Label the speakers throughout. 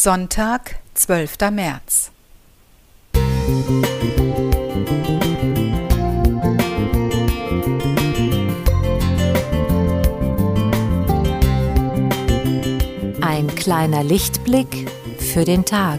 Speaker 1: Sonntag, 12. März.
Speaker 2: Ein kleiner Lichtblick für den Tag.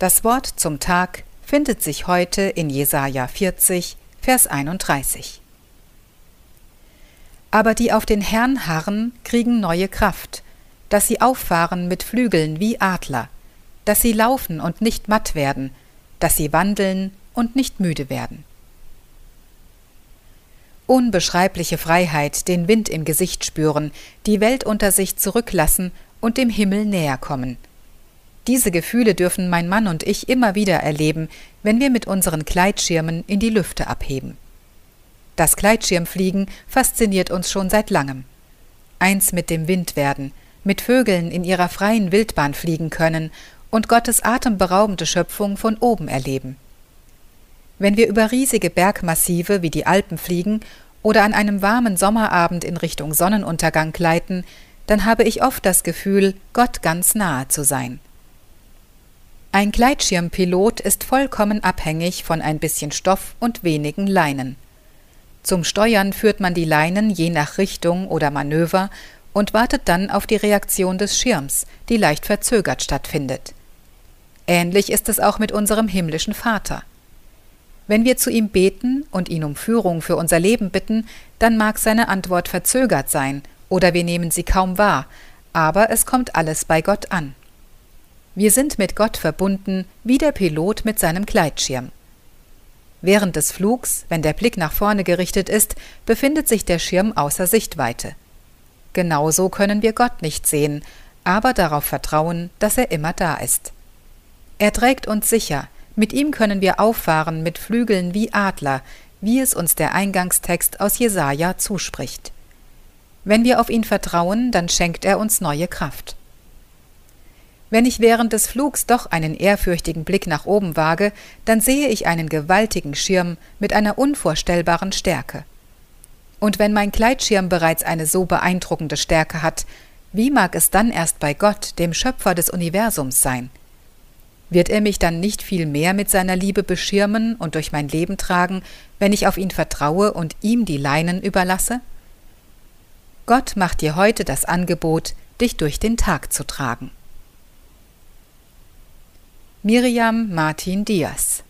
Speaker 1: Das Wort zum Tag findet sich heute in Jesaja 40, Vers 31. Aber die auf den Herrn harren, kriegen neue Kraft, dass sie auffahren mit Flügeln wie Adler, dass sie laufen und nicht matt werden, dass sie wandeln und nicht müde werden. Unbeschreibliche Freiheit, den Wind im Gesicht spüren, die Welt unter sich zurücklassen und dem Himmel näher kommen – diese Gefühle dürfen mein Mann und ich immer wieder erleben, wenn wir mit unseren Gleitschirmen in die Lüfte abheben. Das Gleitschirmfliegen fasziniert uns schon seit langem. Eins mit dem Wind werden, mit Vögeln in ihrer freien Wildbahn fliegen können und Gottes atemberaubende Schöpfung von oben erleben. Wenn wir über riesige Bergmassive wie die Alpen fliegen oder an einem warmen Sommerabend in Richtung Sonnenuntergang gleiten, dann habe ich oft das Gefühl, Gott ganz nahe zu sein. Ein Gleitschirmpilot ist vollkommen abhängig von ein bisschen Stoff und wenigen Leinen. Zum Steuern führt man die Leinen je nach Richtung oder Manöver und wartet dann auf die Reaktion des Schirms, die leicht verzögert stattfindet. Ähnlich ist es auch mit unserem himmlischen Vater. Wenn wir zu ihm beten und ihn um Führung für unser Leben bitten, dann mag seine Antwort verzögert sein oder wir nehmen sie kaum wahr, aber es kommt alles bei Gott an. Wir sind mit Gott verbunden, wie der Pilot mit seinem Gleitschirm. Während des Flugs, wenn der Blick nach vorne gerichtet ist, befindet sich der Schirm außer Sichtweite. Genauso können wir Gott nicht sehen, aber darauf vertrauen, dass er immer da ist. Er trägt uns sicher, mit ihm können wir auffahren mit Flügeln wie Adler, wie es uns der Eingangstext aus Jesaja zuspricht. Wenn wir auf ihn vertrauen, dann schenkt er uns neue Kraft. Wenn ich während des Flugs doch einen ehrfürchtigen Blick nach oben wage, dann sehe ich einen gewaltigen Schirm mit einer unvorstellbaren Stärke. Und wenn mein Gleitschirm bereits eine so beeindruckende Stärke hat, wie mag es dann erst bei Gott, dem Schöpfer des Universums, sein? Wird er mich dann nicht viel mehr mit seiner Liebe beschirmen und durch mein Leben tragen, wenn ich auf ihn vertraue und ihm die Leinen überlasse? Gott macht dir heute das Angebot, dich durch den Tag zu tragen. Miriam Martin Diaz